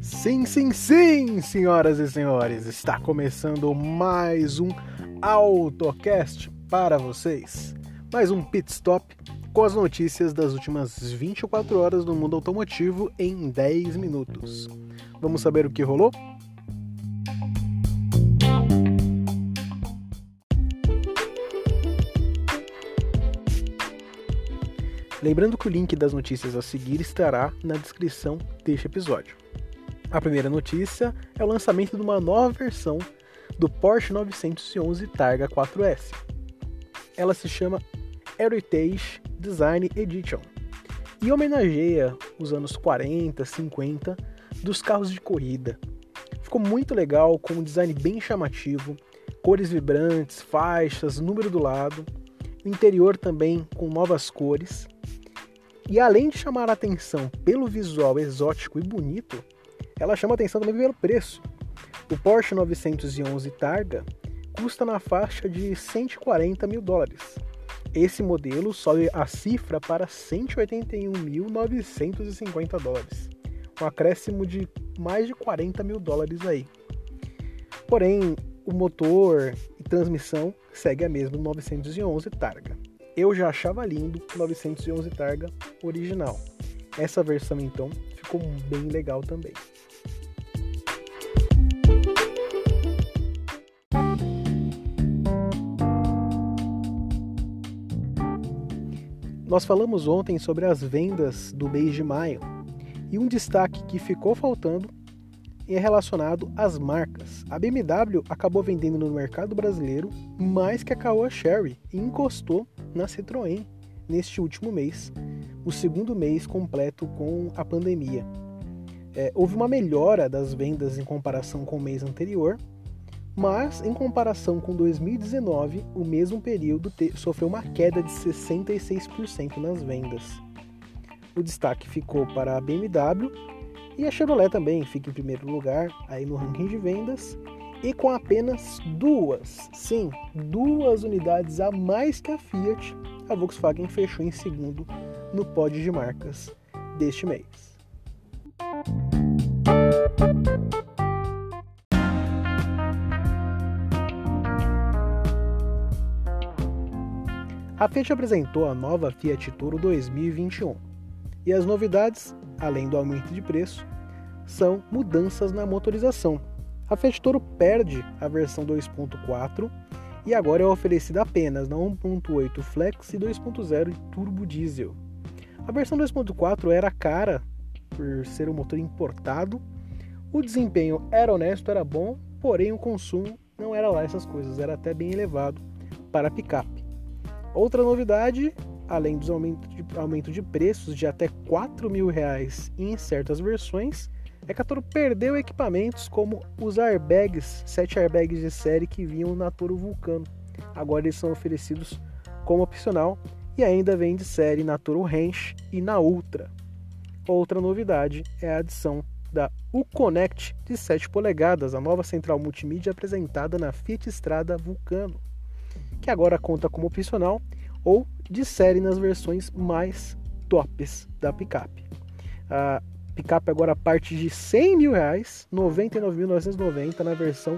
Sim, sim, sim, senhoras e senhores, está começando mais um AutoCast para vocês. Mais um pit stop com as notícias das últimas 24 horas do mundo automotivo em 10 minutos. Vamos saber o que rolou? Lembrando que o link das notícias a seguir estará na descrição deste episódio. A primeira notícia é o lançamento de uma nova versão do Porsche 911 Targa 4S. Ela se chama Heritage Design Edition e homenageia os anos 40, 50 dos carros de corrida. Ficou muito legal, com um design bem chamativo, cores vibrantes, faixas, número do lado, o interior também com novas cores. E além de chamar a atenção pelo visual exótico e bonito, ela chama atenção também pelo preço. O Porsche 911 Targa custa na faixa de 140 mil dólares. Esse modelo sobe a cifra para 181.950 dólares, um acréscimo de mais de 40 mil dólares aí. Porém, o motor e transmissão segue a mesma 911 Targa. Eu já achava lindo o 911 Targa original. Essa versão então ficou bem legal também. Nós falamos ontem sobre as vendas do mês de maio e um destaque que ficou faltando é relacionado às marcas. A BMW acabou vendendo no mercado brasileiro mais que a Caoa Sherry e encostou na Citroën neste último mês, o segundo mês completo com a pandemia. É, houve uma melhora das vendas em comparação com o mês anterior, mas em comparação com 2019, o mesmo período sofreu uma queda de 66% nas vendas. O destaque ficou para a BMW e a Chevrolet também fica em primeiro lugar aí no ranking de vendas e com apenas duas, sim, duas unidades a mais que a Fiat, a Volkswagen fechou em segundo no pódio de marcas deste mês. A Fiat apresentou a nova Fiat Toro 2021. E as novidades, além do aumento de preço, são mudanças na motorização. A Fiat Toro perde a versão 2.4 e agora é oferecida apenas na 1.8 Flex e 2.0 Turbo Diesel. A versão 2.4 era cara por ser um motor importado, o desempenho era honesto, era bom, porém o consumo não era lá essas coisas, era até bem elevado para picape. Outra novidade, além dos de, aumento de preços de até 4 mil reais em certas versões, é que a Toro perdeu equipamentos como os airbags, 7 airbags de série que vinham na Toro Vulcano. Agora eles são oferecidos como opcional e ainda vem de série na Toro Ranch e na Ultra. Outra novidade é a adição da Uconnect de 7 polegadas, a nova central multimídia apresentada na Fiat Strada Vulcano que agora conta como opcional ou de série nas versões mais tops da picape. A picape agora parte de 100 mil reais, 99.990 na versão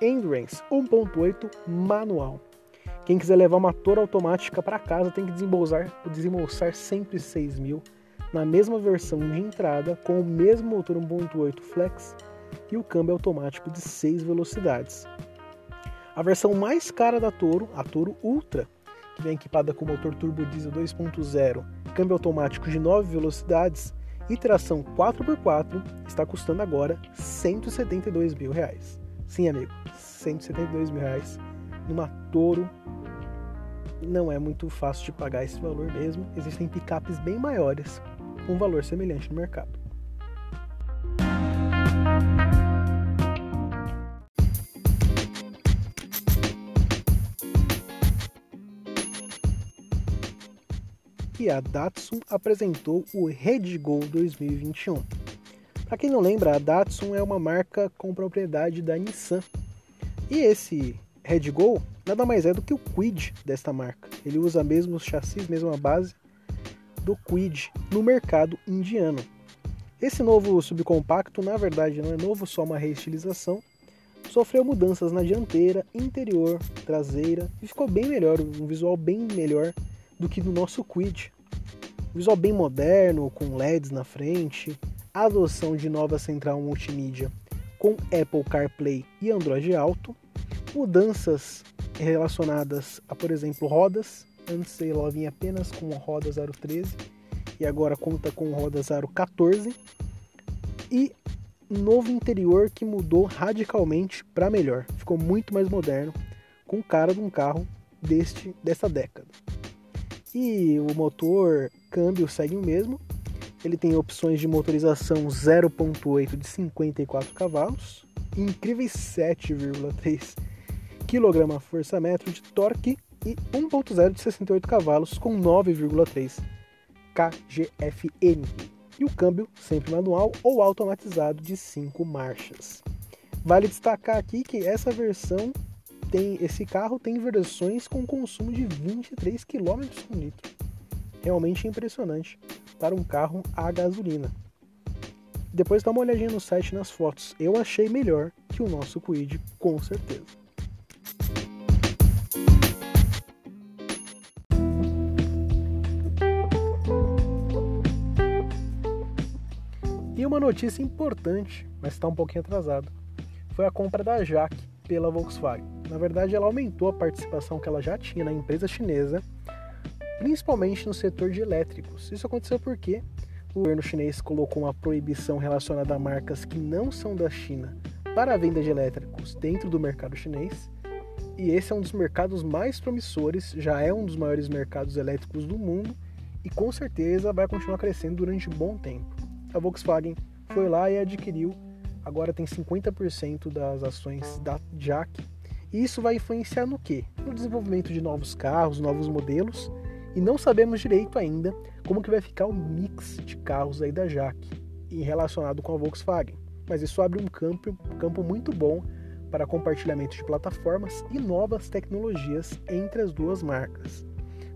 Endurance 1.8 manual. Quem quiser levar uma torre automática para casa tem que desembolsar, desembolsar sempre 6 mil na mesma versão de entrada com o mesmo motor 1.8 flex e o câmbio automático de 6 velocidades. A versão mais cara da Toro, a Toro Ultra, que vem equipada com motor turbo diesel 2.0, câmbio automático de 9 velocidades e tração 4x4, está custando agora 172 mil reais. Sim, amigo, 172 mil reais numa Toro não é muito fácil de pagar esse valor mesmo. Existem picapes bem maiores com valor semelhante no mercado. Que a Datsun apresentou o Redgo 2021. Para quem não lembra, a Datsun é uma marca com propriedade da Nissan. E esse Redgo nada mais é do que o Quid desta marca. Ele usa mesmo os chassis, mesma base, do Quid no mercado indiano. Esse novo subcompacto, na verdade, não é novo, só uma reestilização. Sofreu mudanças na dianteira, interior, traseira e ficou bem melhor, um visual bem melhor do que no nosso Quid. Visual bem moderno, com LEDs na frente, adoção de nova central multimídia com Apple CarPlay e Android Auto, mudanças relacionadas a, por exemplo, rodas. Antes ela vinha apenas com roda 013 e agora conta com roda 014 e novo interior que mudou radicalmente para melhor. Ficou muito mais moderno, com cara de um carro deste dessa década. E o motor câmbio segue o mesmo, ele tem opções de motorização 0.8 de 54 cavalos, incríveis 7,3 kgfm de torque e 1.0 de 68 cavalos com 9,3 kgfm. E o câmbio sempre manual ou automatizado de 5 marchas. Vale destacar aqui que essa versão tem esse carro tem versões com consumo de 23 km por litro. Realmente impressionante para um carro a gasolina. Depois dá uma olhadinha no site nas fotos. Eu achei melhor que o nosso Quid, com certeza. E uma notícia importante, mas está um pouquinho atrasada, foi a compra da Jaque pela Volkswagen. Na verdade, ela aumentou a participação que ela já tinha na empresa chinesa principalmente no setor de elétricos. Isso aconteceu porque o governo chinês colocou uma proibição relacionada a marcas que não são da China para a venda de elétricos dentro do mercado chinês. E esse é um dos mercados mais promissores, já é um dos maiores mercados elétricos do mundo e com certeza vai continuar crescendo durante um bom tempo. A Volkswagen foi lá e adquiriu, agora tem 50% das ações da JAC. E isso vai influenciar no quê? No desenvolvimento de novos carros, novos modelos e não sabemos direito ainda como que vai ficar o mix de carros aí da Jaque em relacionado com a Volkswagen. Mas isso abre um campo, campo muito bom para compartilhamento de plataformas e novas tecnologias entre as duas marcas.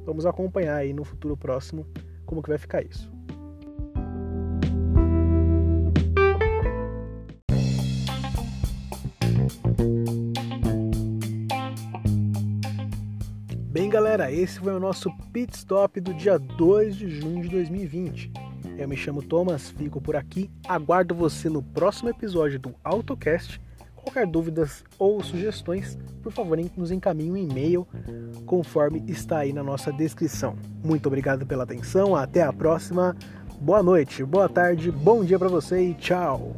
Vamos acompanhar aí no futuro próximo como que vai ficar isso. Bem, galera, esse foi o nosso pit stop do dia 2 de junho de 2020. Eu me chamo Thomas, fico por aqui. Aguardo você no próximo episódio do AutoCast. Qualquer dúvidas ou sugestões, por favor, nos encaminhe um e-mail conforme está aí na nossa descrição. Muito obrigado pela atenção, até a próxima. Boa noite, boa tarde, bom dia para você e tchau.